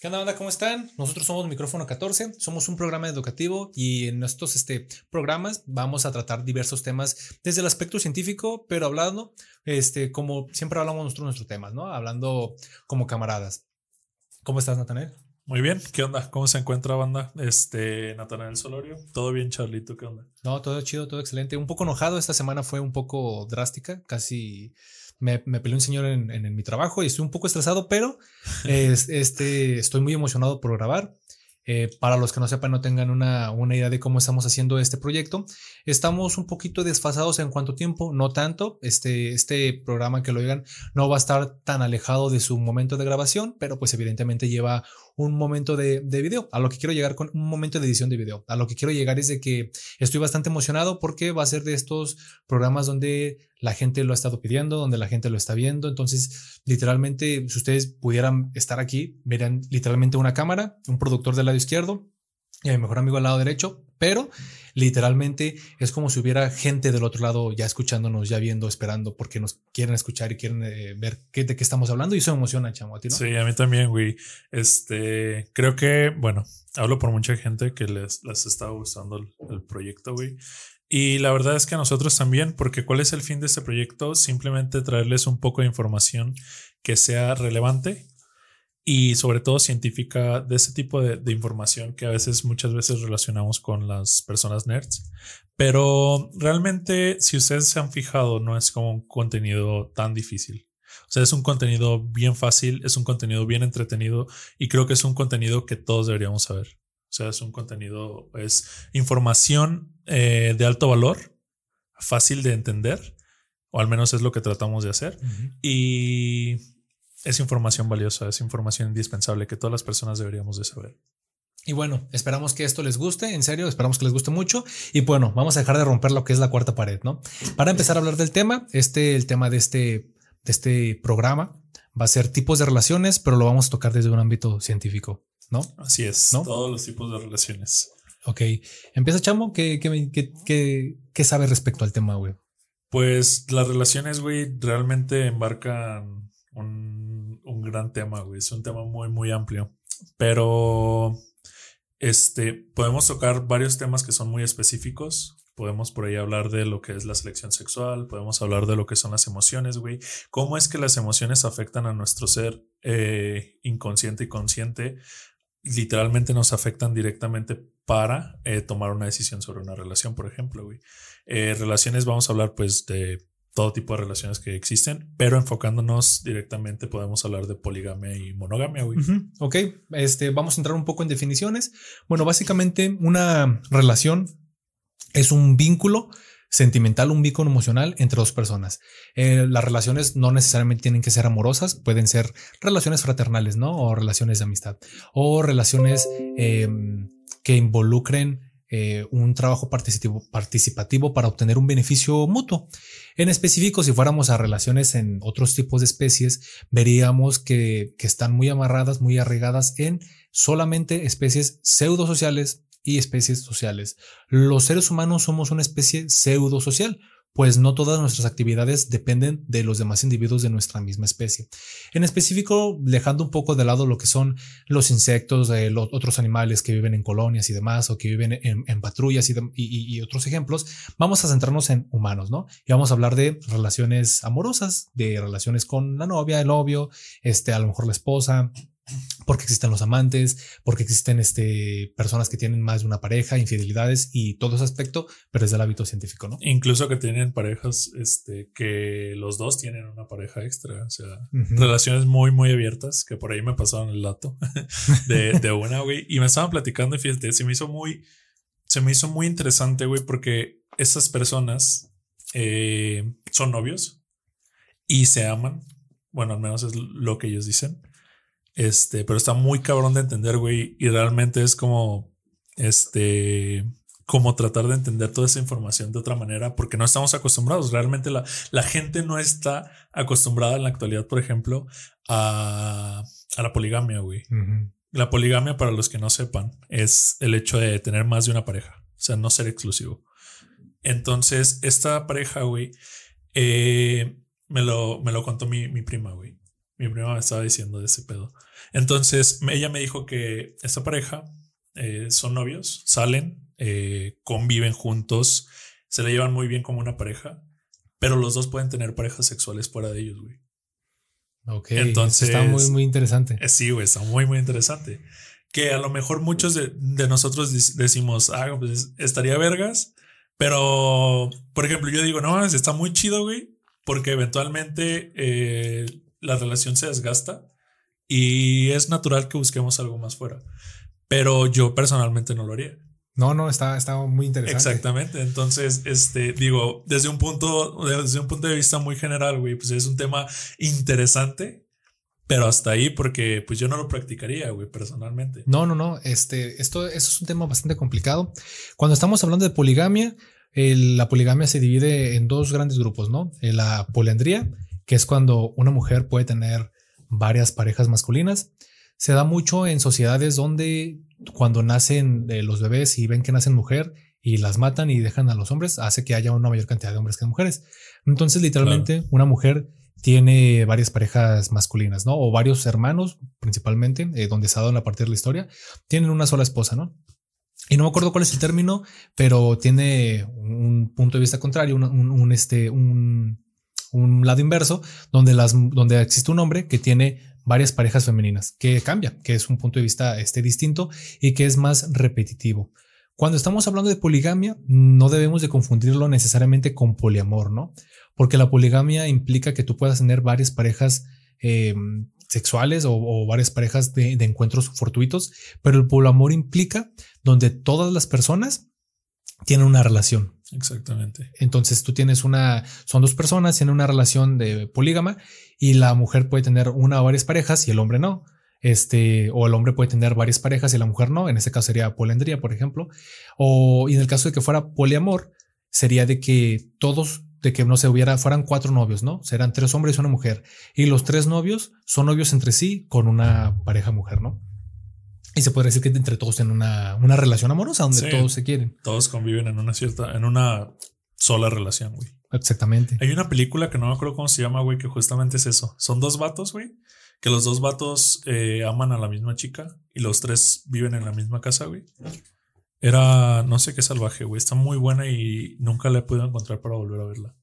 ¿Qué onda, banda? ¿Cómo están? Nosotros somos Micrófono 14, somos un programa educativo y en estos este, programas vamos a tratar diversos temas desde el aspecto científico, pero hablando, este, como siempre hablamos nosotros nuestros temas, ¿no? Hablando como camaradas. ¿Cómo estás, Natanael? Muy bien, ¿qué onda? ¿Cómo se encuentra, banda? Este, Natanael Solorio. ¿Todo bien, Charlito? ¿Qué onda? No, todo chido, todo excelente. Un poco enojado, esta semana fue un poco drástica, casi me, me peleó un señor en, en, mi trabajo y estoy un poco estresado, pero este, estoy muy emocionado por grabar. Eh, para los que no sepan, no tengan una, una, idea de cómo estamos haciendo este proyecto, estamos un poquito desfasados en cuanto tiempo, no tanto. Este, este programa que lo oigan no va a estar tan alejado de su momento de grabación, pero pues evidentemente lleva un momento de, de, video. A lo que quiero llegar con un momento de edición de video. A lo que quiero llegar es de que estoy bastante emocionado porque va a ser de estos programas donde la gente lo ha estado pidiendo, donde la gente lo está viendo. Entonces, literalmente, si ustedes pudieran estar aquí, verían literalmente una cámara, un productor del lado izquierdo y a mi mejor amigo al lado derecho, pero literalmente es como si hubiera gente del otro lado ya escuchándonos, ya viendo, esperando, porque nos quieren escuchar y quieren eh, ver qué, de qué estamos hablando y eso emociona, chamo, a ti, ¿no? Sí, a mí también, güey. Este, creo que, bueno, hablo por mucha gente que les, les estaba gustando el, el proyecto, güey. Y la verdad es que a nosotros también, porque ¿cuál es el fin de este proyecto? Simplemente traerles un poco de información que sea relevante y sobre todo científica de ese tipo de, de, información que a veces muchas veces relacionamos con las personas nerds. Pero realmente, si ustedes se han fijado, no es como un contenido tan difícil. O sea, es un contenido bien fácil, es un contenido bien entretenido y creo que es un contenido que todos deberíamos saber. O sea, es un contenido, es información eh, de alto valor, fácil de entender, o al menos es lo que tratamos de hacer. Uh -huh. Y es información valiosa, es información indispensable que todas las personas deberíamos de saber. Y bueno, esperamos que esto les guste, en serio, esperamos que les guste mucho. Y bueno, vamos a dejar de romper lo que es la cuarta pared, ¿no? Para empezar a hablar del tema, este, el tema de este, de este programa va a ser tipos de relaciones, pero lo vamos a tocar desde un ámbito científico. ¿no? Así es, ¿no? todos los tipos de relaciones. Ok, empieza Chamo, ¿qué, qué, qué, qué, qué sabes respecto al tema, güey? Pues las relaciones, güey, realmente embarcan un, un gran tema, güey, es un tema muy, muy amplio, pero este, podemos tocar varios temas que son muy específicos, podemos por ahí hablar de lo que es la selección sexual, podemos hablar de lo que son las emociones, güey. ¿Cómo es que las emociones afectan a nuestro ser eh, inconsciente y consciente? literalmente nos afectan directamente para eh, tomar una decisión sobre una relación, por ejemplo, güey. Eh, relaciones, vamos a hablar pues de todo tipo de relaciones que existen, pero enfocándonos directamente podemos hablar de poligamia y monogamia. Ok, este, vamos a entrar un poco en definiciones. Bueno, básicamente una relación es un vínculo sentimental, un vínculo emocional entre dos personas. Eh, las relaciones no necesariamente tienen que ser amorosas, pueden ser relaciones fraternales, ¿no? O relaciones de amistad, o relaciones eh, que involucren eh, un trabajo participativo, participativo para obtener un beneficio mutuo. En específico, si fuéramos a relaciones en otros tipos de especies, veríamos que, que están muy amarradas, muy arraigadas en solamente especies pseudosociales y especies sociales. Los seres humanos somos una especie pseudo-social, pues no todas nuestras actividades dependen de los demás individuos de nuestra misma especie. En específico, dejando un poco de lado lo que son los insectos, eh, los otros animales que viven en colonias y demás, o que viven en, patrullas y, y, otros ejemplos, vamos a centrarnos en humanos, ¿no? Y vamos a hablar de relaciones amorosas, de relaciones con la novia, el novio, este, a lo mejor la esposa, porque existen los amantes, porque existen este, personas que tienen más de una pareja, infidelidades y todo ese aspecto, pero es del hábito científico, ¿no? Incluso que tienen parejas, este, que los dos tienen una pareja extra, o sea, uh -huh. relaciones muy, muy abiertas, que por ahí me pasaron el dato de, de una, güey, y me estaban platicando y fíjate, se me hizo muy, se me hizo muy interesante, güey, porque esas personas eh, son novios y se aman, bueno, al menos es lo que ellos dicen este, pero está muy cabrón de entender, güey. Y realmente es como, este, como tratar de entender toda esa información de otra manera, porque no estamos acostumbrados. Realmente la, la gente no está acostumbrada en la actualidad, por ejemplo, a, a la poligamia, güey. Uh -huh. La poligamia, para los que no sepan, es el hecho de tener más de una pareja, o sea, no ser exclusivo. Entonces, esta pareja, güey, eh, me, lo, me lo contó mi, mi prima, güey Mi prima me estaba diciendo de ese pedo. Entonces, ella me dijo que esta pareja eh, son novios, salen, eh, conviven juntos, se le llevan muy bien como una pareja, pero los dos pueden tener parejas sexuales fuera de ellos, güey. Ok, entonces está muy, muy interesante. Eh, sí, güey, está muy, muy interesante. Que a lo mejor muchos de, nosotros decimos, ah, pues estaría vergas, pero por ejemplo, yo digo, no, está muy chido, güey, porque eventualmente la relación se desgasta y es natural que busquemos algo más fuera pero yo personalmente no lo haría. No, no, está, está muy interesante. Exactamente. Entonces, este, digo, desde un punto, desde un punto de vista muy general, güey, pues es un tema interesante, pero hasta ahí porque pues yo no lo practicaría, güey, personalmente. No, no, no. Este, esto, eso es un tema bastante complicado. Cuando estamos hablando de poligamia, la poligamia se divide en dos grandes grupos, ¿no? La poliandría, que es cuando una mujer puede tener varias parejas masculinas se da mucho en sociedades donde cuando nacen eh, los bebés y ven que nacen mujer y las matan y dejan a los hombres, hace que haya una mayor cantidad de hombres que de mujeres. Entonces, literalmente, una mujer tiene varias parejas masculinas, ¿no? O varios hermanos, principalmente, eh, donde se ha dado la parte de la historia, tienen una sola esposa, ¿no? Y no me acuerdo cuál es el término, pero tiene un punto de vista contrario, un, este, un, un lado inverso, donde, las, donde existe un hombre que tiene varias parejas femeninas, que cambia, que es un punto de vista este, distinto y que es más repetitivo. Cuando estamos hablando de poligamia, no debemos de confundirlo necesariamente con poliamor, ¿no? Porque la poligamia implica que tú puedas tener varias parejas eh, sexuales o, varias parejas de, de encuentros fortuitos, pero el poliamor implica donde todas las personas tienen una relación. Exactamente. Entonces tú tienes una, son dos personas, tienen una relación de polígama y la mujer puede tener una o varias parejas y el hombre no. Este, o el hombre puede tener varias parejas y la mujer no. En este caso sería poliandría, por ejemplo. O en el caso de que fuera poliamor, sería de que todos, de que no se hubiera, fueran cuatro novios, ¿no? Serán tres hombres y una mujer. Y los tres novios son novios entre sí con una pareja mujer, ¿no? Y se puede decir que entre todos tienen una, una relación amorosa donde todos se quieren. Todos conviven en una cierta, en una sola relación, güey. Exactamente. Hay una película que no me acuerdo cómo se llama, güey, que justamente es eso. Son dos vatos, güey, que los dos vatos eh, aman a la misma chica y los tres viven en la misma casa, güey. Era, no sé qué salvaje, güey. Está muy buena y nunca la he podido encontrar para volver a verla.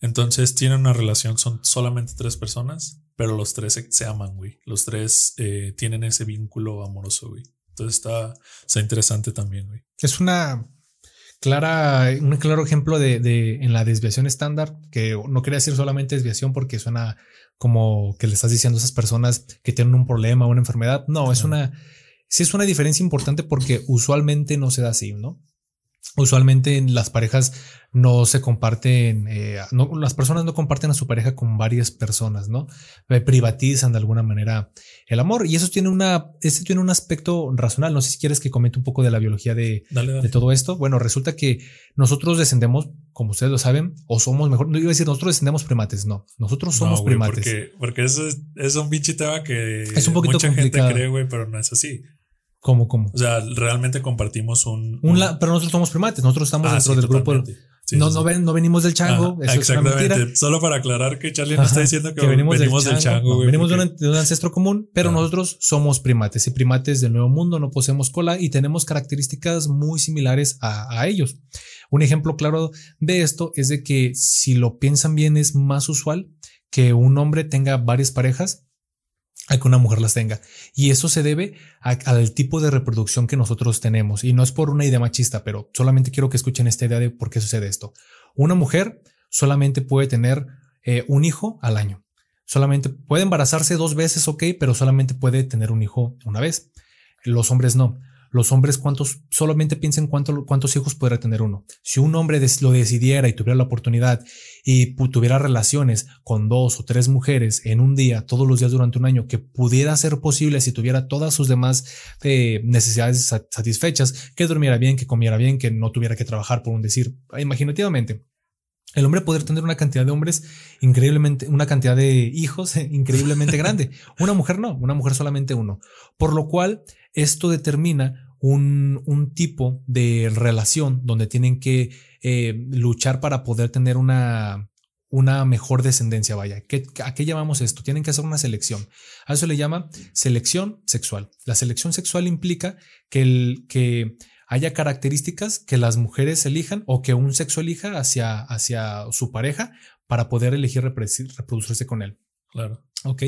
Entonces tienen una relación, son solamente tres personas pero los tres se, aman, güey. Los tres eh, tienen ese vínculo amoroso, güey. Entonces está, está interesante también, güey. Es una clara, un claro ejemplo de, de, en la desviación estándar, que no quería decir solamente desviación porque suena como que le estás diciendo a esas personas que tienen un problema, una enfermedad. No, es una, sí es una diferencia importante porque usualmente no se da así, ¿no? Usualmente las parejas no se comparten, eh, no, las personas no comparten a su pareja con varias personas, ¿no? Eh, privatizan de alguna manera el amor y eso tiene una, ese tiene un aspecto racional. No sé si quieres que comente un poco de la biología de, de todo esto. Bueno, resulta que nosotros descendemos, como ustedes lo saben, o somos mejor, no iba a decir nosotros descendemos primates, no, nosotros somos primates. Porque, porque eso es, un bicho tema que es un poquito mucha gente cree, güey, pero no es así. ¿Cómo, cómo? O sea, realmente compartimos un. un, pero nosotros somos primates, nosotros estamos ah, dentro del grupo. no, no, ven, no, venimos del chango. eso exactamente. Es. Solo para aclarar que Charlie no está diciendo que, venimos, del chango. venimos de, un, ancestro común, pero nosotros somos primates y primates del nuevo mundo, no poseemos cola y tenemos características muy similares a, a ellos. Un ejemplo claro de esto es de que si lo piensan bien es más usual que un hombre tenga varias parejas a que una mujer las tenga. Y eso se debe al tipo de reproducción que nosotros tenemos. Y no es por una idea machista, pero solamente quiero que escuchen esta idea de por qué sucede esto. Una mujer solamente puede tener eh, un hijo al año. Solamente puede embarazarse dos veces, ok, pero solamente puede tener un hijo una vez. Los hombres no los hombres cuántos, solamente piensen cuánto, cuántos hijos podrá tener uno. Si un hombre lo decidiera y tuviera la oportunidad y tuviera relaciones con dos o tres mujeres en un día, todos los días durante un año, que pudiera ser posible si tuviera todas sus demás eh, necesidades satisfechas, que durmiera bien, que comiera bien, que no tuviera que trabajar por un decir, imaginativamente. El hombre poder tener una cantidad de hombres increíblemente, una cantidad de hijos increíblemente grande. Una mujer no, una mujer solamente uno. Por lo cual, esto determina un, un tipo de relación donde tienen que eh, luchar para poder tener una, una mejor descendencia, vaya. ¿Qué, ¿A qué llamamos esto? Tienen que hacer una selección. A eso le llama selección sexual. La selección sexual implica que, el, que haya características que las mujeres elijan o que un sexo elija hacia, hacia su pareja para poder elegir reproducirse con él. Claro. Ok,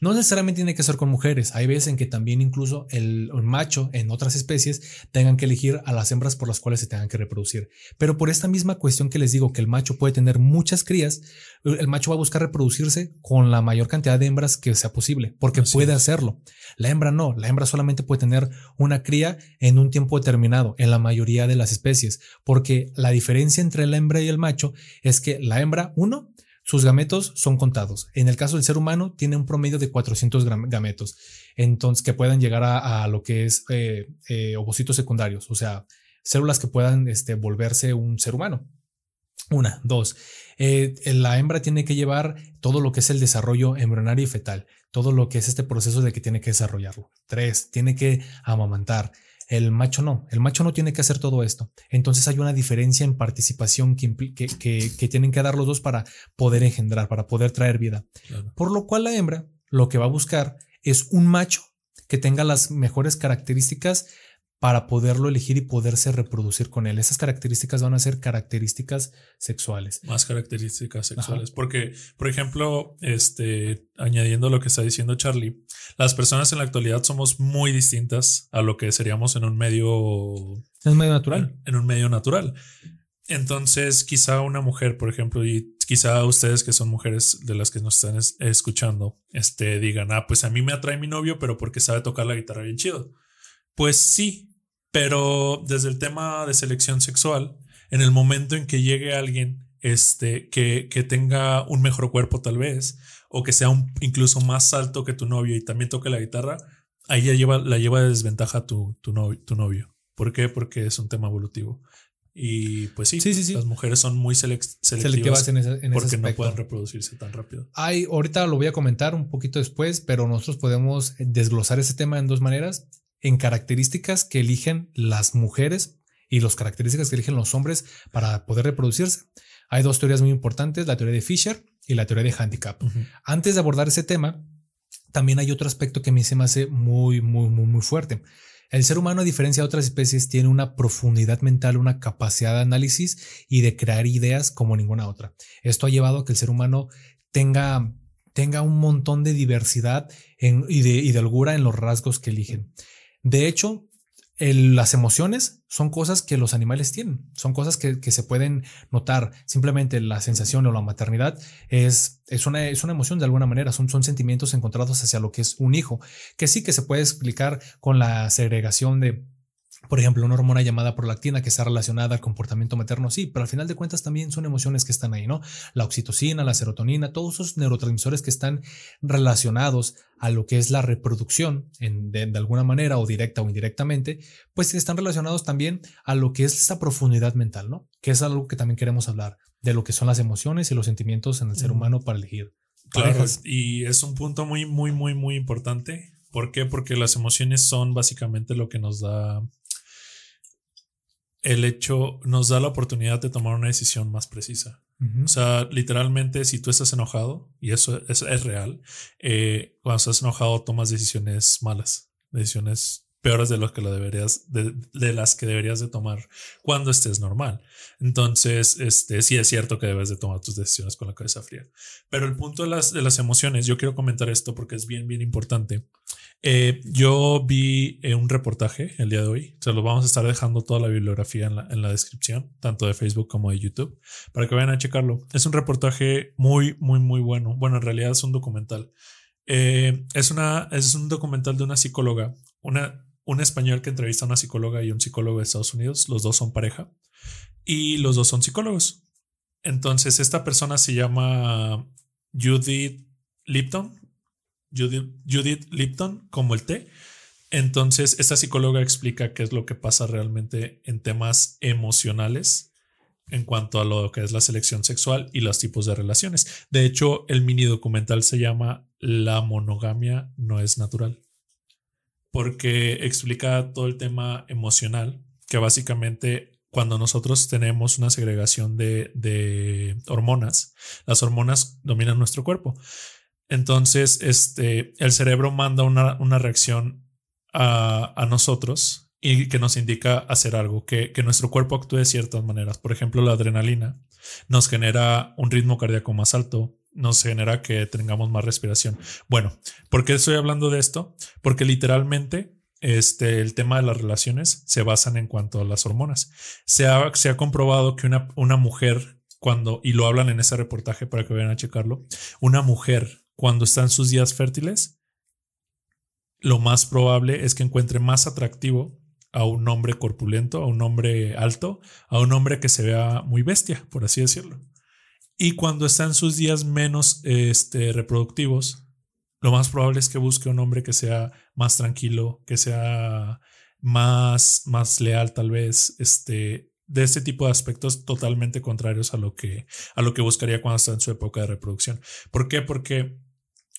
no necesariamente tiene que ser con mujeres. Hay veces en que también incluso el, macho en otras especies tengan que elegir a las hembras por las cuales se tengan que reproducir. Pero por esta misma cuestión que les digo que el macho puede tener muchas crías, el macho va a buscar reproducirse con la mayor cantidad de hembras que sea posible, porque puede hacerlo. La hembra no, la hembra solamente puede tener una cría en un tiempo determinado en la mayoría de las especies, porque la diferencia entre la hembra y el macho es que la hembra, uno, sus gametos son contados. En el caso del ser humano, tiene un promedio de 400 gametos, entonces que puedan llegar a, lo que es eh, eh, ovocitos secundarios, o sea, células que puedan este, volverse un ser humano. Una, dos. Eh, la hembra tiene que llevar todo lo que es el desarrollo embrionario y fetal, todo lo que es este proceso de que tiene que desarrollarlo. Tres, tiene que amamantar. El macho no, el macho no tiene que hacer todo esto. Entonces hay una diferencia en participación que, que, tienen que dar los dos para poder engendrar, para poder traer vida. Por lo cual la hembra lo que va a buscar es un macho que tenga las mejores características para poderlo elegir y poderse reproducir con él. Esas características van a ser características sexuales. Más características sexuales. Porque, por ejemplo, este, añadiendo lo que está diciendo Charlie, las personas en la actualidad somos muy distintas a lo que seríamos en un medio... En un medio natural. En, un medio natural. Entonces, quizá una mujer, por ejemplo, y quizá ustedes que son mujeres de las que nos están escuchando, este, digan, ah, pues a mí me atrae mi novio, pero porque sabe tocar la guitarra bien chido. Pues sí, pero desde el tema de selección sexual, en el momento en que llegue alguien este, que, que tenga un mejor cuerpo tal vez, o que sea un, incluso más alto que tu novio y también toque la guitarra, ahí ya lleva, la lleva de desventaja tu, tu, novio, tu novio. ¿Por qué? Porque es un tema evolutivo. Y pues sí, sí, sí, las mujeres son muy selectivas, en, ese, porque no pueden reproducirse tan rápido. Hay, ahorita lo voy a comentar un poquito después, pero nosotros podemos desglosar ese tema en dos maneras en características que eligen las mujeres y las características que eligen los hombres para poder reproducirse. Hay dos teorías muy importantes, la teoría de Fisher y la teoría de handicap. Antes de abordar ese tema, también hay otro aspecto que a mí se me hace muy, muy, muy, muy fuerte. El ser humano, a diferencia de otras especies, tiene una profundidad mental, una capacidad de análisis y de crear ideas como ninguna otra. Esto ha llevado a que el ser humano tenga, tenga un montón de diversidad y, de, y de holgura en los rasgos que eligen. De hecho, las emociones son cosas que los animales tienen, son cosas que, se pueden notar. Simplemente la sensación o la maternidad es, es, una, es una emoción de alguna manera, son, son sentimientos encontrados hacia lo que es un hijo, que sí que se puede explicar con la segregación de por ejemplo, una hormona llamada prolactina que está relacionada al comportamiento materno, sí, pero al final de cuentas también son emociones que están ahí, ¿no? La oxitocina, la serotonina, todos esos neurotransmisores que están relacionados a lo que es la reproducción en, de, alguna manera o directa o indirectamente, pues están relacionados también a lo que es esa profundidad mental, ¿no? Que es algo que también queremos hablar, de lo que son las emociones y los sentimientos en el ser humano para elegir. Claro, y es un punto muy, muy, muy, muy importante. ¿Por qué? Porque las emociones son básicamente lo que nos da el hecho nos da la oportunidad de tomar una decisión más precisa. O sea, literalmente, si tú estás enojado, y eso es, real, eh, cuando estás enojado tomas decisiones malas, decisiones peores de lo que lo deberías, de, las que deberías de tomar cuando estés normal. Entonces, este, sí es cierto que debes de tomar tus decisiones con la cabeza fría. Pero el punto de las, de las emociones, yo quiero comentar esto porque es bien, bien importante. Eh, yo vi eh, un reportaje el día de hoy, se lo vamos a estar dejando toda la bibliografía en la, en la descripción, tanto de Facebook como de YouTube, para que vayan a checarlo. Es un reportaje muy, muy, muy bueno. Bueno, en realidad es un documental. Eh, es, una, es un documental de una psicóloga, una, un español que entrevista a una psicóloga y un psicólogo de Estados Unidos. Los dos son pareja y los dos son psicólogos. Entonces, esta persona se llama Judith Lipton. Judith, Lipton, como el té. Entonces, esta psicóloga explica qué es lo que pasa realmente en temas emocionales en cuanto a lo que es la selección sexual y los tipos de relaciones. De hecho, el mini documental se llama La monogamia no es natural porque explica todo el tema emocional, que básicamente cuando nosotros tenemos una segregación de, hormonas, las hormonas dominan nuestro cuerpo. Entonces, este, el cerebro manda una, reacción a, a, nosotros y que nos indica hacer algo, que, que, nuestro cuerpo actúe de ciertas maneras. Por ejemplo, la adrenalina nos genera un ritmo cardíaco más alto, nos genera que tengamos más respiración. Bueno, ¿por qué estoy hablando de esto? Porque literalmente este, el tema de las relaciones se basan en cuanto a las hormonas. Se ha, se ha comprobado que una, una mujer, cuando, y lo hablan en ese reportaje para que vayan a checarlo, una mujer cuando está en sus días fértiles, lo más probable es que encuentre más atractivo a un hombre corpulento, a un hombre alto, a un hombre que se vea muy bestia, por así decirlo. Y cuando está en sus días menos este, reproductivos, lo más probable es que busque un hombre que sea más tranquilo, que sea más, más leal tal vez, este, de este tipo de aspectos totalmente contrarios a lo que, a lo que buscaría cuando está en su época de reproducción. ¿Por qué? Porque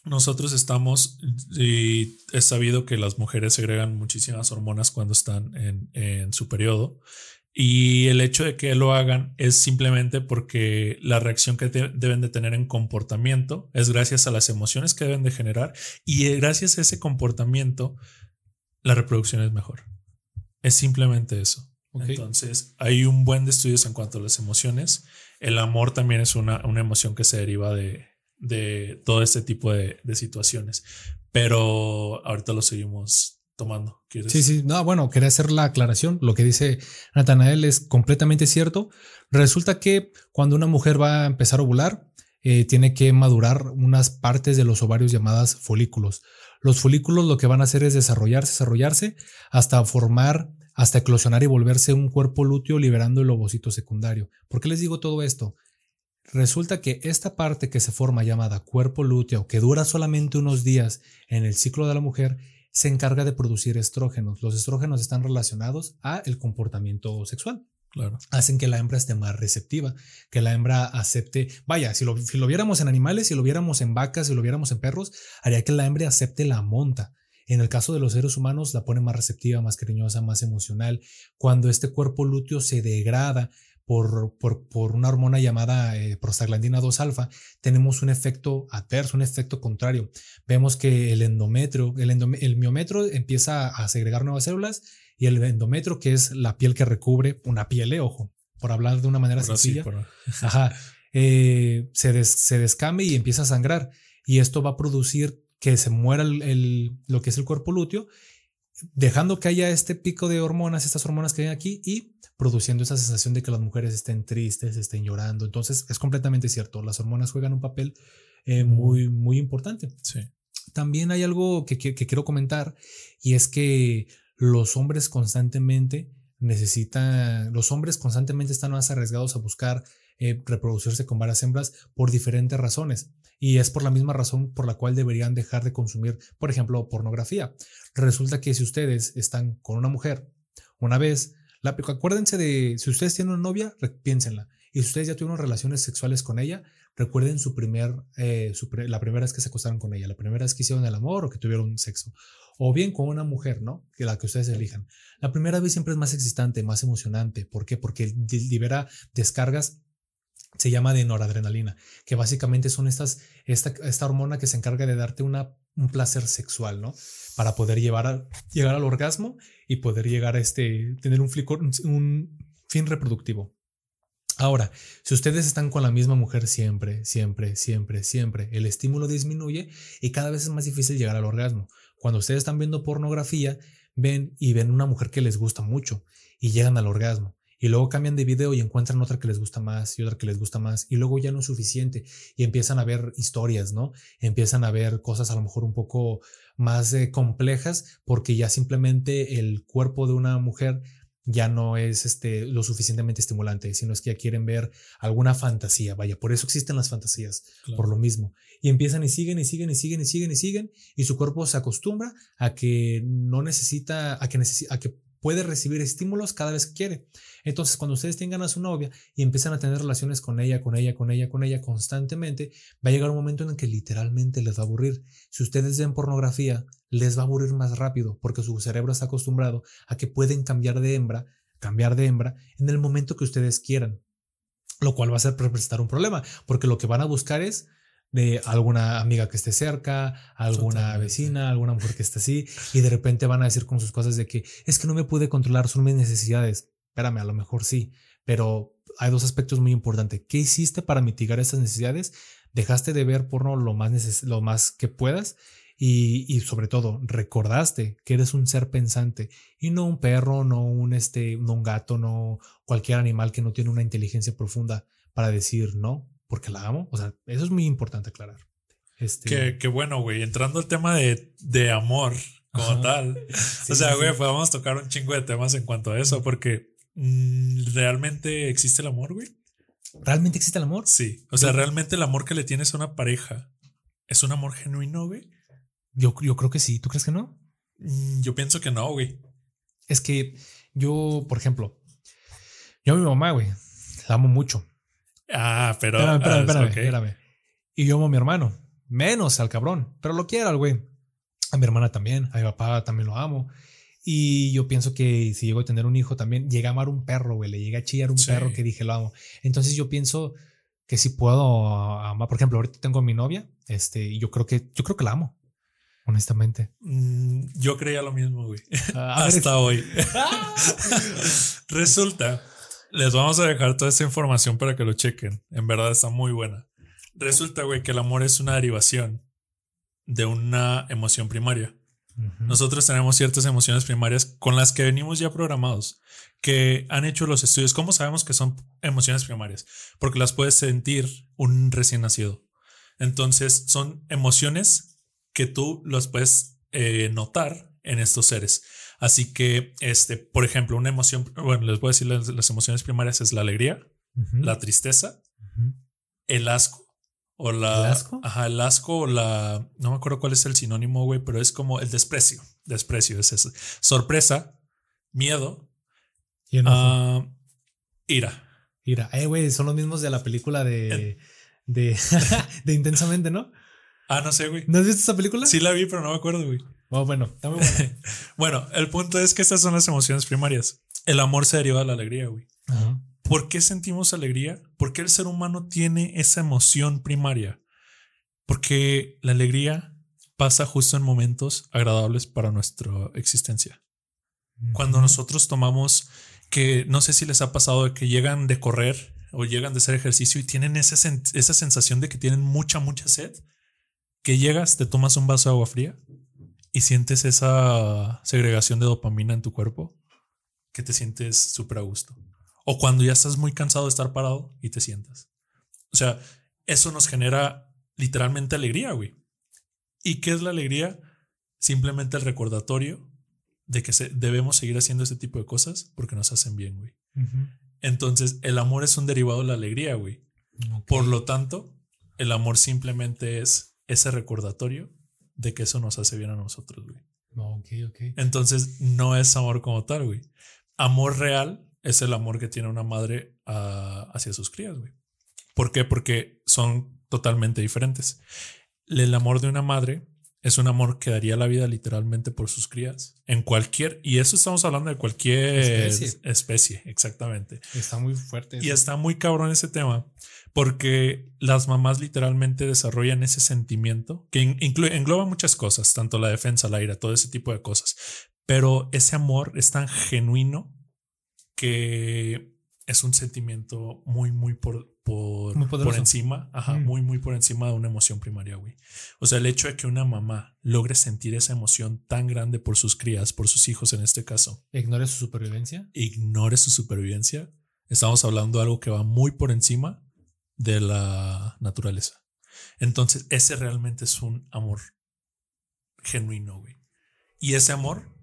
nosotros estamos, y es sabido que las mujeres segregan muchísimas hormonas cuando están en, en su periodo. Y el hecho de que lo hagan es simplemente porque la reacción que deben de tener en comportamiento es gracias a las emociones que deben de generar y gracias a ese comportamiento la reproducción es mejor. Es simplemente eso. Entonces hay un buen de estudios en cuanto a las emociones. El amor también es una, una emoción que se deriva de, de todo este tipo de, de situaciones. Pero ahorita lo seguimos tomando. Sí, sí, no, bueno, quería hacer la aclaración. Lo que dice Natanael es completamente cierto. Resulta que cuando una mujer va a empezar a ovular, eh, tiene que madurar unas partes de los ovarios llamadas folículos. Los folículos lo que van a hacer es desarrollarse, desarrollarse hasta formar, hasta eclosionar y volverse un cuerpo lúteo liberando el ovocito secundario. ¿Por qué les digo todo esto? Resulta que esta parte que se forma llamada cuerpo lúteo, que dura solamente unos días en el ciclo de la mujer, se encarga de producir estrógenos. Los estrógenos están relacionados a el comportamiento sexual. Claro. Hacen que la hembra esté más receptiva, que la hembra acepte, vaya, si lo, si lo viéramos en animales, si lo viéramos en vacas, si lo viéramos en perros, haría que la hembra acepte la monta. En el caso de los seres humanos, la pone más receptiva, más cariñosa, más emocional. Cuando este cuerpo lúteo se degrada, por, por, por una hormona llamada eh, prostaglandina 2-alfa, tenemos un efecto adverso, un efecto contrario. Vemos que el endometrio, el, el miometro empieza a segregar nuevas células y el endometrio, que es la piel que recubre, una piel, eh, ojo, por hablar de una manera sencilla, ajá, eh, se, se descame y empieza a sangrar. Y esto va a producir que se muera el, lo que es el cuerpo lúteo, dejando que haya este pico de hormonas, estas hormonas que hay aquí, y produciendo esa sensación de que las mujeres estén tristes, estén llorando. Entonces es completamente cierto, las hormonas juegan un papel eh, muy, muy importante. Sí. También hay algo que, quiero comentar y es que los hombres constantemente necesitan, los hombres constantemente están más arriesgados a buscar eh, reproducirse con varias hembras por diferentes razones. Y es por la misma razón por la cual deberían dejar de consumir, por ejemplo, pornografía. Resulta que si ustedes están con una mujer una vez, acuérdense de, si ustedes tienen una novia, piénsenla. Y si ustedes ya tuvieron relaciones sexuales con ella, recuerden su primer, eh, la primera vez que se acostaron con ella, la primera vez que hicieron el amor o que tuvieron sexo. O bien con una mujer, ¿no? Que la que ustedes elijan. La primera vez siempre es más excitante, más emocionante. ¿Por qué? Porque libera descargas se llama de noradrenalina, que básicamente son estas, esta, esta hormona que se encarga de darte una, un placer sexual, ¿no? Para poder llevar llegar al orgasmo y poder llegar a este, tener un, un fin reproductivo. Ahora, si ustedes están con la misma mujer siempre, siempre, siempre, siempre, el estímulo disminuye y cada vez es más difícil llegar al orgasmo. Cuando ustedes están viendo pornografía, ven y ven una mujer que les gusta mucho y llegan al orgasmo y luego cambian de video y encuentran otra que les gusta más y otra que les gusta más y luego ya no es suficiente y empiezan a ver historias, ¿no? Empiezan a ver cosas a lo mejor un poco más eh, complejas porque ya simplemente el cuerpo de una mujer ya no es este, lo suficientemente estimulante, sino es que ya quieren ver alguna fantasía. Vaya, por eso existen las fantasías, por lo mismo. Y empiezan y siguen y siguen y siguen y siguen y siguen y su cuerpo se acostumbra a que no necesita, a que, necesita, a que puede recibir estímulos cada vez que quiere. Entonces, cuando ustedes tengan a su novia y empiezan a tener relaciones con ella, con ella, con ella, con ella constantemente, va a llegar un momento en el que literalmente les va a aburrir. Si ustedes ven pornografía, les va a aburrir más rápido porque su cerebro está acostumbrado a que pueden cambiar de hembra cambiar de hembra en el momento que ustedes quieran, lo cual va a ser representar un problema, porque lo que van a buscar es de alguna amiga que esté cerca, alguna vecina, alguna mujer que esté así, y de repente van a decir con sus cosas de que es que no me pude controlar, son mis necesidades. Espérame, a lo mejor sí, pero hay dos aspectos muy importantes. ¿Qué hiciste para mitigar esas necesidades? ¿Dejaste de ver porno lo más, lo más que puedas? Y, sobre todo, recordaste que eres un ser pensante y no un perro, no un, este, no un gato, no cualquier animal que no tiene una inteligencia profunda para decir no, porque la amo. O sea, eso es muy importante aclarar. Este... Qué, bueno, güey. Entrando al tema de, de amor como tal. o sea, güey, podemos tocar un chingo de temas en cuanto a eso, porque mm, ¿realmente existe el amor, güey? ¿Realmente existe el amor? Sí. O sea, realmente el amor que le tienes a una pareja es un amor genuino, güey. Yo, yo creo que sí. ¿Tú crees que no? Mm, yo pienso que no, güey. Es que yo, por ejemplo, yo a mi mamá, güey, la amo mucho. Ah, pero. Espérame, espérame, espérame, Y yo amo a mi hermano. Menos al cabrón. Pero lo quiero al güey. A mi hermana también. A mi papá también lo amo. Y yo pienso que si llego a tener un hijo también, llega a amar un perro, güey. Le llega a chillar un perro que dije lo amo. Entonces yo pienso que si puedo amar. Por ejemplo, ahorita tengo a mi novia. Este, y yo creo que, yo creo que la amo honestamente. Mm, yo creía lo mismo, güey. Ah, Hasta hoy. Resulta, les vamos a dejar toda esta información para que lo chequen. En verdad está muy buena. Resulta, güey, que el amor es una derivación de una emoción primaria. Nosotros tenemos ciertas emociones primarias con las que venimos ya programados, que han hecho los estudios. ¿Cómo sabemos que son emociones primarias? Porque las puedes sentir un recién nacido. Entonces, son emociones que tú los puedes eh, notar en estos seres. Así que, este, por ejemplo, una emoción, bueno, les voy a decir las, emociones primarias es la alegría, la tristeza, el asco o la, ¿El asco? Ajá, el asco o la, no me acuerdo cuál es el sinónimo, güey, pero es como el desprecio, desprecio es eso. Sorpresa, miedo, y uh, ira. Ira, eh, güey, son los mismos de la película de, de, de Intensamente, ¿no? Ah, no sé, güey. ¿No has visto esa película? Sí la vi, pero no me acuerdo, güey. Oh, bueno, está muy bueno, el punto es que estas son las emociones primarias. El amor se deriva de la alegría, güey. ¿Por qué sentimos alegría? Porque el ser humano tiene esa emoción primaria. Porque la alegría pasa justo en momentos agradables para nuestra existencia. Cuando nosotros tomamos que no sé si les ha pasado de que llegan de correr o llegan de hacer ejercicio y tienen esa, esa sensación de que tienen mucha, mucha sed que llegas, te tomas un vaso de agua fría y sientes esa segregación de dopamina en tu cuerpo que te sientes súper a gusto. O cuando ya estás muy cansado de estar parado y te sientas. O sea, eso nos genera literalmente alegría, güey. ¿Y qué es la alegría? Simplemente el recordatorio de que debemos seguir haciendo ese tipo de cosas porque nos hacen bien, güey. Entonces, el amor es un derivado de la alegría, güey. Por lo tanto, el amor simplemente es ese recordatorio de que eso nos hace bien a nosotros, güey. Ok, ok. Entonces, no es amor como tal, güey. Amor real es el amor que tiene una madre ah, hacia sus crías, güey. ¿Por qué? Porque son totalmente diferentes. El amor de una madre es un amor que daría la vida literalmente por sus crías. En cualquier, y eso estamos hablando de cualquier especie, especie exactamente. Está muy fuerte. Y está muy cabrón ese tema, porque las mamás literalmente desarrollan ese sentimiento que engloba muchas cosas, tanto la defensa, la ira, todo ese tipo de cosas. Pero ese amor es tan genuino que es un sentimiento muy, muy por, por, por encima, ajá, mm. muy, muy por encima de una emoción primaria, güey. O sea, el hecho de que una mamá logre sentir esa emoción tan grande por sus crías, por sus hijos en este caso. ¿Ignore su supervivencia? Ignore su supervivencia. Estamos hablando de algo que va muy por encima de la naturaleza. Entonces, ese realmente es un amor genuino, güey. Y ese amor,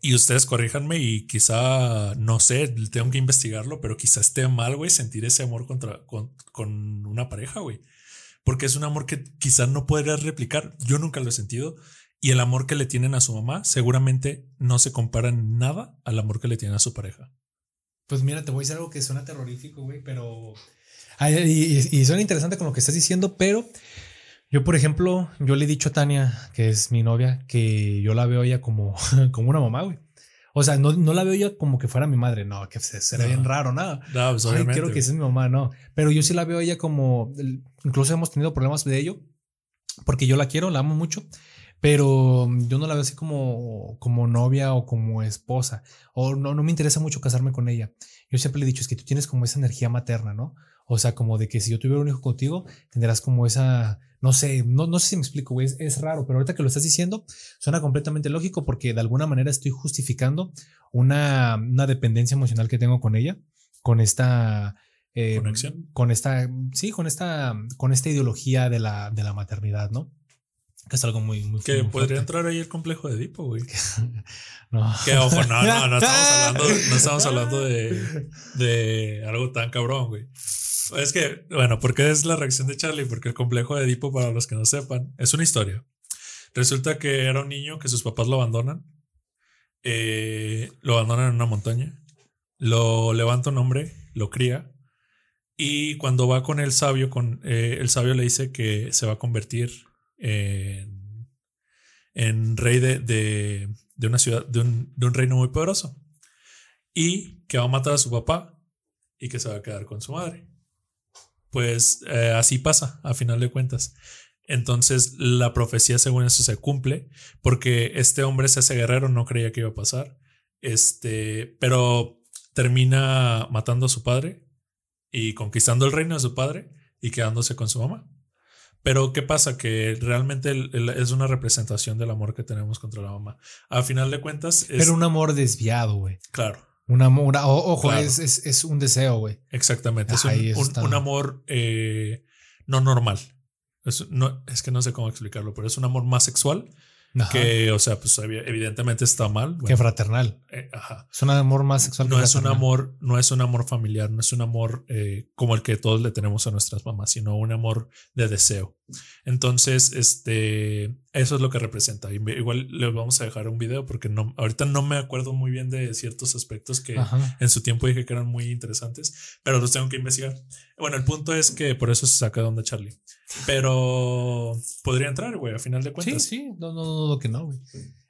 y ustedes corríjanme y quizá, no sé, tengo que investigarlo, pero quizá esté mal, güey, sentir ese amor contra, con, con una pareja, güey. Porque es un amor que quizá no podrías replicar. Yo nunca lo he sentido. Y el amor que le tienen a su mamá seguramente no se compara en nada al amor que le tienen a su pareja. Pues mira, te voy a decir algo que suena terrorífico, güey, pero y, suena interesante con lo que estás diciendo, pero yo, por ejemplo, yo le he dicho a Tania, que es mi novia, que yo la veo ella como, como una mamá, güey. O sea, no, no la veo ya como que fuera mi madre, no, que sería bien raro, nada. No, pues Ay, quiero que güey. sea mi mamá, no. Pero yo sí la veo a ella como, incluso hemos tenido problemas de ello, porque yo la quiero, la amo mucho, pero yo no la veo así como, como novia o como esposa, o no, no me interesa mucho casarme con ella. Yo siempre le he dicho, es que tú tienes como esa energía materna, ¿no? O sea, como de que si yo tuviera un hijo contigo, tendrás como esa, no sé, no, no sé si me explico, güey, es, es raro, pero ahorita que lo estás diciendo, suena completamente lógico porque de alguna manera estoy justificando una, una dependencia emocional que tengo con ella, con esta... eh, Conexión. Con esta, sí, con esta, con esta ideología de la, de la maternidad, ¿no? Que es algo muy, muy Que muy podría fuerte. entrar ahí el complejo de Edipo, güey. No. Que ojo, no, no, no estamos hablando, no estamos hablando de, de algo tan cabrón, güey. Es que, bueno, ¿por qué es la reacción de Charlie? Porque el complejo de Edipo, para los que no sepan, es una historia. Resulta que era un niño que sus papás lo abandonan. eh, lo abandonan en una montaña. Lo levanta un hombre, lo cría. Y cuando va con el sabio, con, eh, el sabio le dice que se va a convertir en, rey de, de, una ciudad, de un, de un reino muy poderoso. Y que va a matar a su papá y que se va a quedar con su madre. Pues eh, así pasa, a final de cuentas. Entonces la profecía según eso se cumple porque este hombre se hace guerrero, no creía que iba a pasar. Este, pero termina matando a su padre y conquistando el reino de su padre y quedándose con su mamá. Pero ¿qué pasa? Que realmente el- el- es una representación del amor que tenemos contra la mamá. A final de cuentas, es, Pero un amor desviado, güey. claro, Un amor, una- o- ojo, Claro. es, es, es un deseo, güey. exactamente. Es un, un- un amor eh, no normal. Es, no, es que no sé cómo explicarlo, pero es un amor más sexual Ajá. que, o sea, pues evi- evidentemente está mal. que fraternal. eh, ajá. Es un amor más sexual que No es un amor, no es un amor familiar, no es un amor eh, como el que todos le tenemos a nuestras mamás, sino un amor de deseo. Entonces, este, eso es lo que representa. Igual les vamos a dejar un video porque no, ahorita no me acuerdo muy bien de ciertos aspectos que Ajá. en su tiempo dije que eran muy interesantes, pero los tengo que investigar. Bueno, el punto es que por eso se saca de onda Charlie. Pero podría entrar, güey, a final de Sí, cuentas. sí, no, no, no, dudo que no, güey.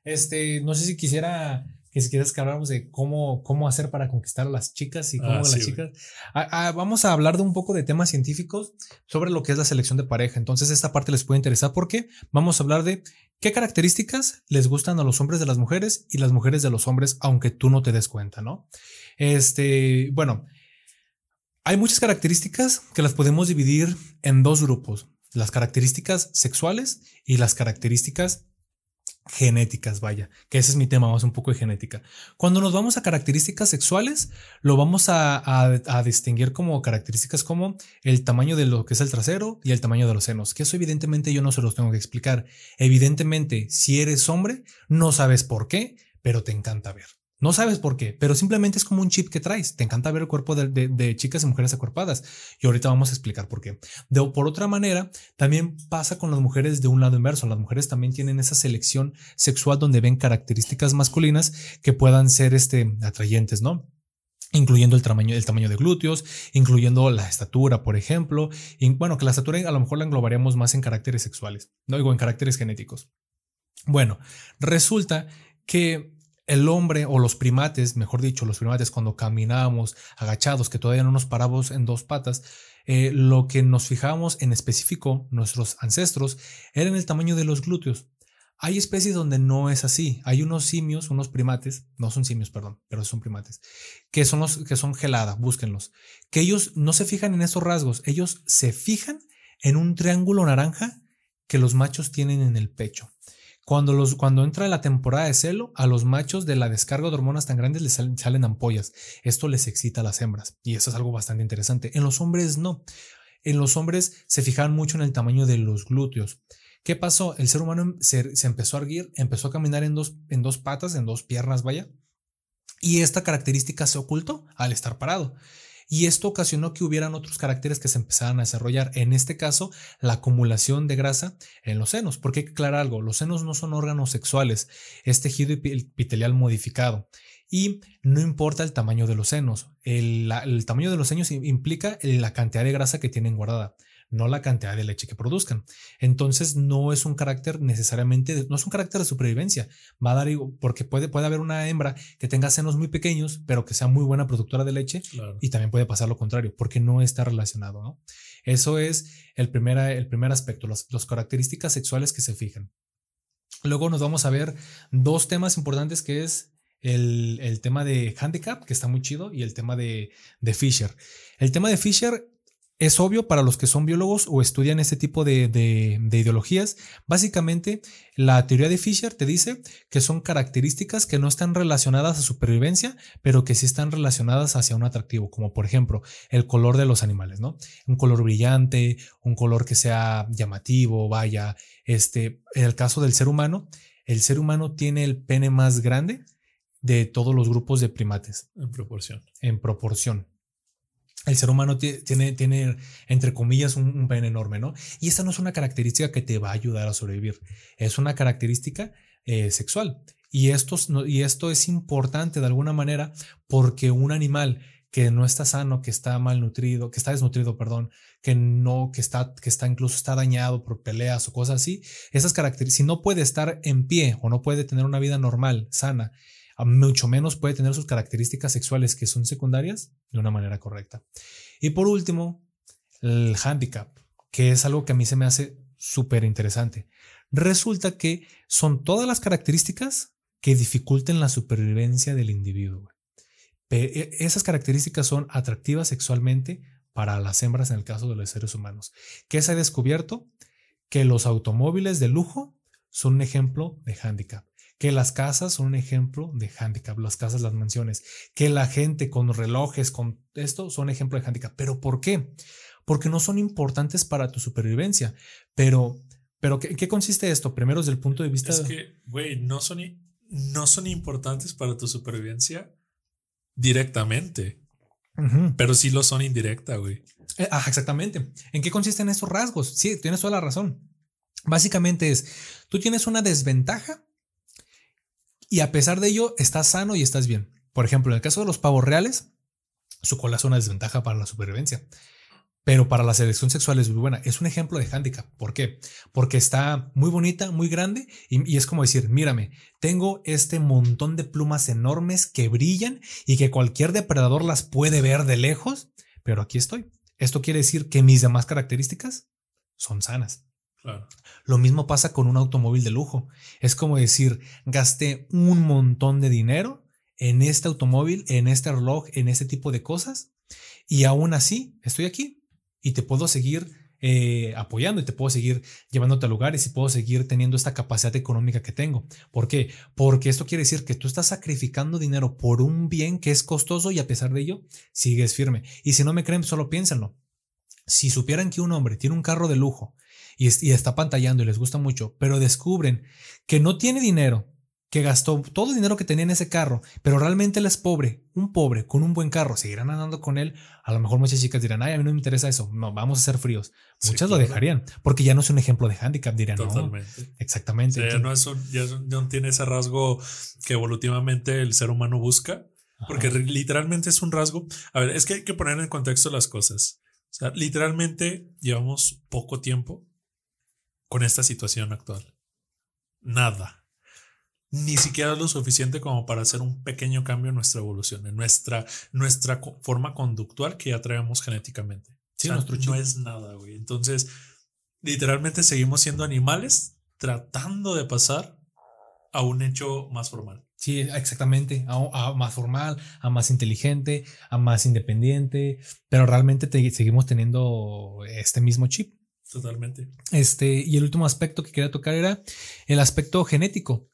Este, no sé si quisiera que si quieres que habláramos de cómo, cómo hacer para conquistar a las chicas y cómo Ah, las sí, chicas. Ah, ah, vamos a hablar de un poco de temas científicos sobre lo que es la selección de pareja. Entonces, esta parte les puede interesar porque vamos a hablar de qué características les gustan a los hombres de las mujeres y las mujeres de los hombres, aunque tú no te des cuenta, ¿no? Este, bueno, hay muchas características que las podemos dividir en dos grupos, las características sexuales y las características genéticas, vaya, que ese es mi tema, más un poco de genética. Cuando nos vamos a características sexuales, lo vamos a, a- a distinguir como características como el tamaño de lo que es el trasero y el tamaño de los senos, que eso evidentemente yo no se los tengo que explicar. Evidentemente, si eres hombre, no sabes por qué, pero te encanta ver. No sabes por qué, pero simplemente es como un chip que traes. Te encanta ver el cuerpo de, chicas y mujeres acuerpadas. Y ahorita vamos a explicar por qué. De, por otra manera, también pasa con las mujeres de un lado inverso. Las mujeres también tienen esa selección sexual donde ven características masculinas que puedan ser este, atrayentes, ¿no? incluyendo el tamaño, tamaño de glúteos, incluyendo la estatura, por ejemplo. Y, bueno, que la estatura a lo mejor la englobaríamos más en caracteres sexuales, no digo en caracteres genéticos. Bueno, resulta que el hombre o los primates, mejor dicho, los primates cuando caminábamos agachados, que todavía no nos parábamos en dos patas, eh, lo que nos fijábamos en específico, nuestros ancestros, era en el tamaño de los glúteos. Hay especies donde no es así. Hay unos simios, unos primates, no son simios, perdón, pero son primates, que son los que son gelada, búsquenlos. Que ellos no se fijan en esos rasgos, ellos se fijan en un triángulo naranja que los machos tienen en el pecho. Cuando, los, cuando entra la temporada de celo, a los machos de la descarga de hormonas tan grandes les salen, ampollas. Esto les excita a las hembras y eso es algo bastante interesante. En los hombres no. En los hombres se fijaban mucho en el tamaño de los glúteos. ¿Qué pasó? El ser humano se, se empezó a erguir, empezó a caminar en dos, en dos patas, en dos piernas, vaya. Y esta característica se ocultó al estar parado. Y esto ocasionó que hubieran otros caracteres que se empezaran a desarrollar. En este caso, la acumulación de grasa en los senos. Porque hay que aclarar algo, los senos no son órganos sexuales, es tejido epitelial modificado. Y no importa el tamaño de los senos. El, el tamaño de los senos implica la cantidad de grasa que tienen guardada. No la cantidad de leche que produzcan. Entonces no es un carácter necesariamente, no es un carácter de supervivencia. Va a dar, porque puede, puede haber una hembra que tenga senos muy pequeños, pero que sea muy buena productora de leche y también puede pasar lo contrario, porque no está relacionado, ¿no? Eso es el primer, el primer aspecto, las características sexuales que se fijan. Luego nos vamos a ver dos temas importantes que es el, tema de handicap, que está muy chido, y el tema de, de Fisher. El tema de Fisher es obvio para los que son biólogos o estudian este tipo de, ideologías. Básicamente, la teoría de Fisher te dice que son características que no están relacionadas a supervivencia, pero que sí están relacionadas hacia un atractivo, como por ejemplo el color de los animales, ¿no? Un color brillante, un color que sea llamativo, vaya. Este, en el caso del ser humano, el ser humano tiene el pene más grande de todos los grupos de primates. En proporción. En proporción el ser humano tiene, tiene entre comillas, un, pene enorme, ¿no? Y esta no es una característica que te va a ayudar a sobrevivir, es una característica eh, sexual. Y esto, y esto es importante de alguna manera porque un animal que no está sano, que está malnutrido, que está desnutrido, perdón, que no, que está, que está incluso está dañado por peleas o cosas así, esas características, si no puede estar en pie o no puede tener una vida normal, sana, mucho menos puede tener sus características sexuales que son secundarias de una manera correcta. Y por último, el handicap, que es algo que a mí se me hace súper interesante. Resulta que son todas las características que dificulten la supervivencia del individuo. E, esas características son atractivas sexualmente para las hembras en el caso de los seres humanos. ¿Qué se ha descubierto? Que los automóviles de lujo son un ejemplo de handicap que las casas son un ejemplo de handicap, las casas, las mansiones, que la gente con relojes, con esto, son ejemplo de handicap. ¿Pero por qué? Porque no son importantes para tu supervivencia. Pero, pero ¿qué, consiste esto? Primero desde el punto de vista... Es que, güey, no son, no son importantes para tu supervivencia directamente. Pero sí lo son indirecta, güey. Eh, ah, exactamente. ¿En qué consisten esos rasgos? Sí, tienes toda la razón. Básicamente es, tú tienes una desventaja y a pesar de ello estás sano y estás bien. Por ejemplo, en el caso de los pavos reales, su cola es una desventaja para la supervivencia. Pero para la selección sexual es muy buena. Es un ejemplo de handicap. ¿Por qué? Porque está muy bonita, muy grande y, es como decir, mírame, tengo este montón de plumas enormes que brillan y que cualquier depredador las puede ver de lejos, pero aquí estoy. Esto quiere decir que mis demás características son sanas. Lo mismo pasa con un automóvil de lujo. Es como decir, gasté un montón de dinero en este automóvil, en este reloj, en este tipo de cosas, y aún así estoy aquí y te puedo seguir eh, apoyando y te puedo seguir llevándote a lugares y puedo seguir teniendo esta capacidad económica que tengo. ¿Por qué? Porque esto quiere decir que tú estás sacrificando dinero por un bien que es costoso y a pesar de ello sigues firme. Y si no me creen, solo piénsenlo. Si supieran que un hombre tiene un carro de lujo y, está pantallando y les gusta mucho, pero descubren que no tiene dinero, que gastó todo el dinero que tenía en ese carro, pero realmente él es pobre, un pobre con un buen carro, seguirán andando con él. A lo mejor muchas chicas dirán, ay, a mí no me interesa eso, no, vamos a ser fríos. Muchas lo dejarían, porque ya no es un ejemplo de handicap, dirán, Totalmente. exactamente. ya, no es ya, no tiene ese rasgo que evolutivamente el ser humano busca, porque literalmente es un rasgo. A ver, es que hay que poner en contexto las cosas. O sea, literalmente llevamos poco tiempo con esta situación actual. Nada. Ni siquiera lo suficiente como para hacer un pequeño cambio en nuestra evolución, en nuestra, nuestra forma conductual que ya traemos genéticamente. Sí, no es nada, güey. Entonces, literalmente seguimos siendo animales tratando de pasar a un hecho más formal. Sí, exactamente, a, más formal, a más inteligente, a más independiente, pero realmente seguimos teniendo este mismo chip. Totalmente. Este, y el último aspecto que quería tocar era el aspecto genético.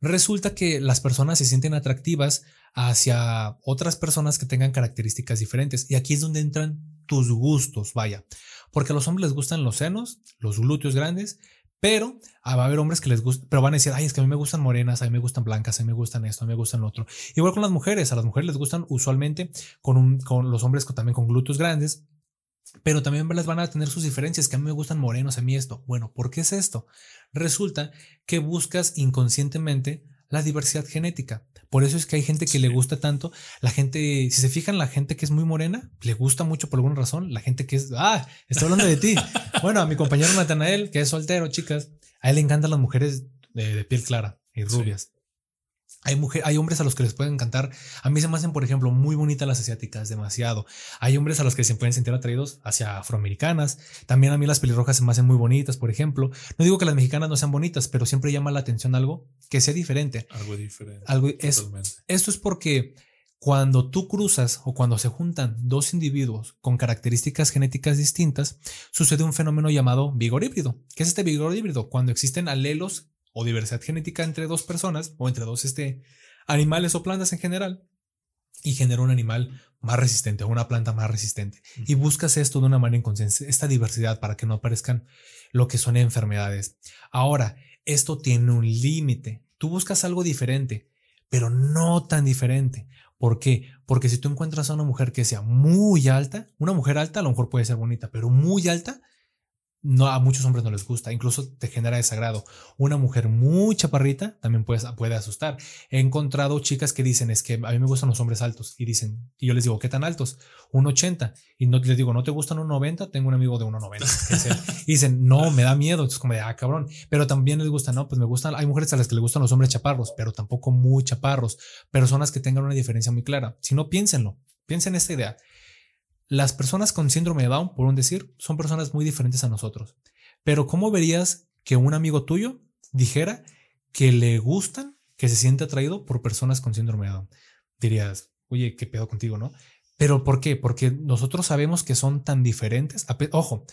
Resulta que las personas se sienten atractivas hacia otras personas que tengan características diferentes. Y aquí es donde entran tus gustos, vaya. Porque a los hombres les gustan los senos, los glúteos grandes, pero va a haber hombres que les gustan, pero van a decir, ay, es que a mí me gustan morenas, a mí me gustan blancas, a mí me gustan esto, a mí me gustan lo otro. Igual con las mujeres, a las mujeres les gustan usualmente con, un, con los hombres también con glúteos grandes, pero también les van a tener sus diferencias, que a mí me gustan morenos, a mí esto. Bueno, ¿por qué es esto? Resulta que buscas inconscientemente La diversidad genética. Por eso es que hay gente que le gusta tanto. La gente, si se fijan, la gente que es muy morena, le gusta mucho por alguna razón. La gente que es, ah, estoy hablando de ti. bueno, a mi compañero Natanael, que es soltero, chicas, a él le encantan las mujeres de, piel clara y rubias. Hay, mujer, hay hombres a los que les pueden encantar. A mí se me hacen, por ejemplo, muy bonitas las asiáticas, demasiado. Hay hombres a los que se pueden sentir atraídos hacia afroamericanas. También a mí las pelirrojas se me hacen muy bonitas, por ejemplo. No digo que las mexicanas no sean bonitas, pero siempre llama la atención algo que sea diferente. Algo diferente. Algo, es, esto es porque cuando tú cruzas o cuando se juntan dos individuos con características genéticas distintas, sucede un fenómeno llamado vigor híbrido. ¿Qué es este vigor híbrido? Cuando existen alelos o diversidad genética entre dos personas o entre dos este, animales o plantas en general y genera un animal más resistente o una planta más resistente. Y buscas esto de una manera inconsciente, esta diversidad para que no aparezcan lo que son enfermedades. Ahora, esto tiene un límite. Tú buscas algo diferente, pero no tan diferente. ¿Por qué? Porque si tú encuentras a una mujer que sea muy alta, una mujer alta a lo mejor puede ser bonita, pero muy alta, no, a muchos hombres no les gusta, incluso te genera desagrado. Una mujer muy chaparrita también puede, puede asustar. He encontrado chicas que dicen, es que a mí me gustan los hombres altos y dicen, y yo les digo, ¿qué tan altos? Un 80. Y no, les digo, ¿no te gustan un 90? Tengo un amigo de 1,90. y dicen, no, me da miedo. Entonces como de, ah, cabrón. Pero también les gusta, no, pues me gustan, hay mujeres a las que les gustan los hombres chaparros, pero tampoco muy chaparros. Personas que tengan una diferencia muy clara. Si no, piénsenlo. Piensen esta idea. Las personas con síndrome de Down, por un decir, son personas muy diferentes a nosotros. Pero ¿cómo verías que un amigo tuyo dijera que le gustan, que se siente atraído por personas con síndrome de Down? Dirías, oye, ¿qué pedo contigo, no? Pero ¿por qué? Porque nosotros sabemos que son tan diferentes. Ojo,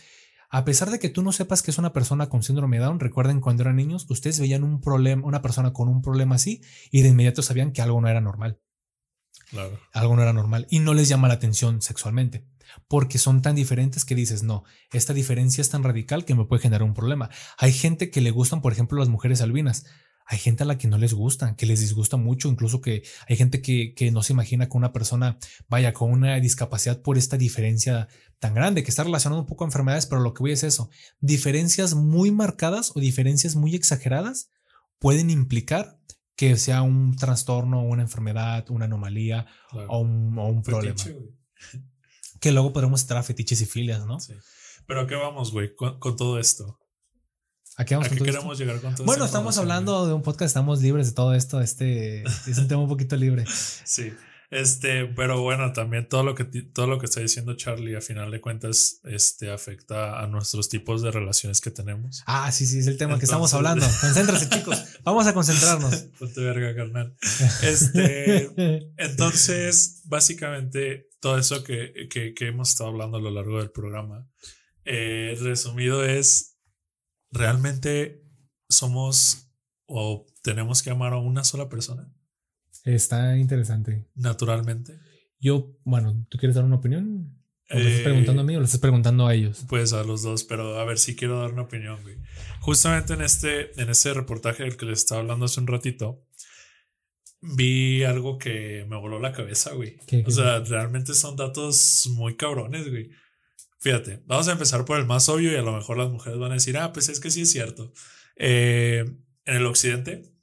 a pesar de que tú no sepas que es una persona con síndrome de Down, recuerden cuando eran niños, ustedes veían un problema, una persona con un problema así y de inmediato sabían que algo no era normal. Algo no era normal y no les llama la atención sexualmente porque son tan diferentes que dices, no, esta diferencia es tan radical que me puede generar un problema. Hay gente que le gustan, por ejemplo, las mujeres albinas. Hay gente a la que no les gustan, que les disgusta mucho, incluso que hay gente que, que no se imagina que una persona vaya con una discapacidad por esta diferencia tan grande, que está relacionado un poco a enfermedades, pero lo que voy es eso. Diferencias muy marcadas o diferencias muy exageradas pueden implicar que sea un trastorno, una enfermedad, una anomalía o, un, problema. que luego podemos estar a fetiches y filias, ¿no? Sí. Pero ¿a qué vamos, güey, con, todo esto? ¿A qué, vamos ¿A qué queremos llegar con todo Bueno, estamos hablando de un podcast, estamos libres de todo esto. Este es un tema un poquito libre. Sí. Este, pero bueno, también todo lo que todo lo que está diciendo Charlie a final de cuentas este afecta a nuestros tipos de relaciones que tenemos. Ah, sí, sí, es el tema que estamos hablando. Concéntrate, chicos. Vamos a concentrarnos. Ponte verga, carnal. Este, entonces, básicamente todo eso que, que, que, hemos estado hablando a lo largo del programa, eh, resumido es realmente somos o tenemos que amar a una sola persona. Está interesante. Naturalmente. Yo, bueno, ¿tú quieres dar una opinión? ¿O ¿Lo estás preguntando a mí o lo estás preguntando a ellos? Pues a los dos, pero a ver si quiero dar una opinión, güey. Justamente en este, en este reportaje del que les estaba hablando hace un ratito, vi algo que me voló la cabeza, güey. o sea, realmente son datos muy cabrones, güey. Fíjate, vamos a empezar por el más obvio y a lo mejor las mujeres van a decir, ah, pues es que sí es cierto. Eh, en el occidente,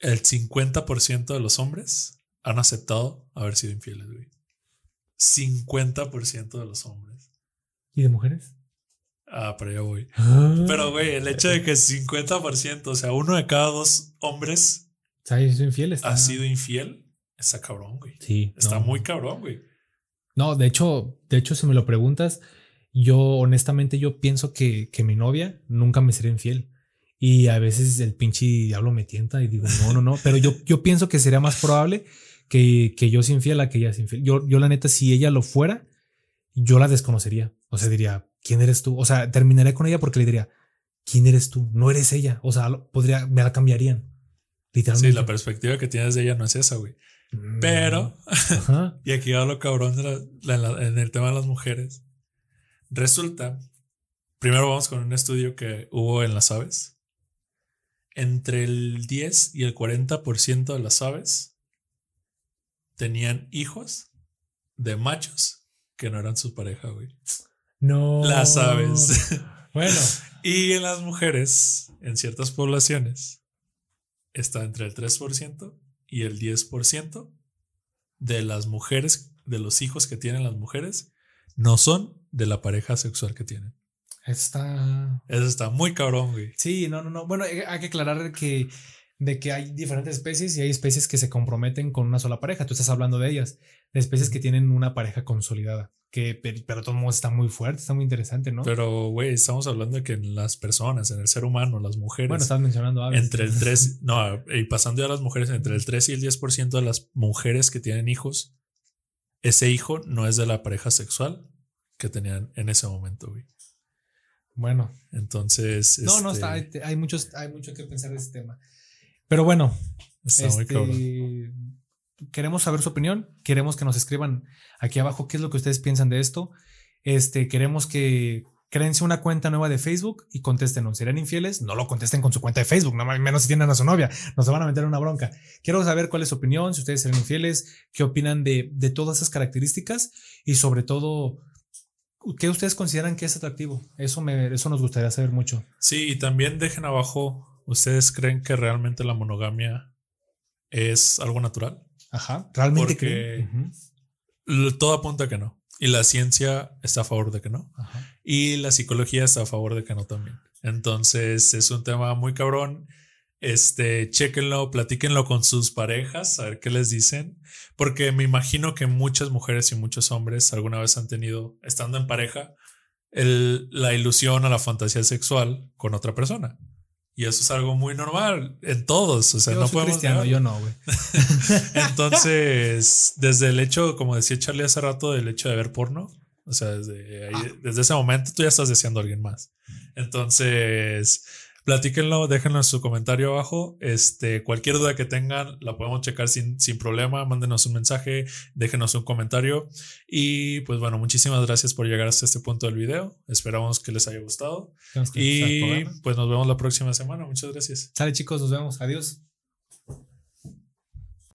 el 50% de los hombres han aceptado haber sido infieles, güey. 50% de los hombres. ¿Y de mujeres? Ah, pero ya voy. Ah. Pero, güey, el hecho de que 50%, o sea, uno de cada dos hombres ha sido infiel. Ha sido infiel. Está cabrón, güey. Sí. Está muy cabrón, güey. No, de hecho, de hecho, si me lo preguntas, yo honestamente yo pienso que, que mi novia nunca me será infiel. Y a veces el pinche diablo me tienta y digo, no, no, no. Pero yo, yo pienso que sería más probable que, que yo sea infiel a que ella sea infiel. Yo, yo, la neta, si ella lo fuera, yo la desconocería. O sea, diría, ¿quién eres tú? O sea, terminaría con ella porque le diría, ¿quién eres tú? No eres ella. O sea, podría, me la cambiarían. Literalmente. Sí, la perspectiva que tienes de ella no es esa, güey. Mm, Pero, y aquí hablo cabrón en el tema de las mujeres. Resulta, primero vamos con un estudio que hubo en las aves entre el 10 y el 40% de las aves tenían hijos de machos que no eran su pareja, güey. No. Las aves. Bueno. y en las mujeres, en ciertas poblaciones, está entre el 3% y el 10% de las mujeres, de los hijos que tienen las mujeres, no son de la pareja sexual que tienen. Está. Eso está muy cabrón, güey. Sí, no, no, no. Bueno, eh, hay que aclarar que de que hay diferentes especies y hay especies que se comprometen con una sola pareja. Tú estás hablando de ellas, de especies que tienen una pareja consolidada. Que, pero, pero todo modo está muy fuerte, está muy interesante, ¿no? Pero, güey, estamos hablando de que en las personas, en el ser humano, las mujeres. bueno, estás mencionando aves. entre el 3, no, y pasando ya a las mujeres, entre el 3 y el 10% de las mujeres que tienen hijos, ese hijo no es de la pareja sexual que tenían en ese momento, güey. Bueno, Entonces. no, no, este, está, hay, hay muchos, hay mucho que pensar de este tema. Pero bueno, Está muy este, cabrón. queremos saber su opinión, queremos que nos escriban aquí abajo qué es lo que ustedes piensan de esto. Este, queremos que créense una cuenta nueva de Facebook y contéstenos. ¿Serán infieles? No lo contesten con su cuenta de Facebook, no menos si tienen a su novia, nos van a meter una bronca. Quiero saber cuál es su opinión, si ustedes serán infieles, qué opinan de, de todas esas características y sobre todo, ¿qué ustedes consideran que es atractivo? Eso, me, eso nos gustaría saber mucho. Sí, y también dejen abajo. ¿Ustedes creen que realmente la monogamia es algo natural? Ajá, realmente Porque- Todo apunta a que no. Y la ciencia está a favor de que no. ajá. Y la psicología está a favor de que no también. Entonces es un tema muy cabrón. Este, chéquenlo, platíquenlo con sus parejas, a ver qué les dicen. Porque me imagino que muchas mujeres y muchos hombres alguna vez han tenido, estando en pareja, el- la ilusión o la fantasía sexual con otra persona. Y eso es algo muy normal en todos. O sea, yo no soy podemos. cristiano, yo no, güey. Entonces, desde el hecho, como decía Charlie hace rato, del hecho de ver porno, o sea, desde, ahí- Ah. desde ese momento tú ya estás deseando a alguien más. Entonces, platíquenlo, déjenlo en su comentario abajo. Este, cualquier duda que tengan, la podemos checar sin, sin problema. Mándenos un mensaje, déjenos un comentario. Y pues bueno, muchísimas gracias por llegar hasta este punto del video. Esperamos que les haya gustado. Y pues nos vemos la próxima semana. Muchas gracias. Sale chicos, nos vemos. Adiós.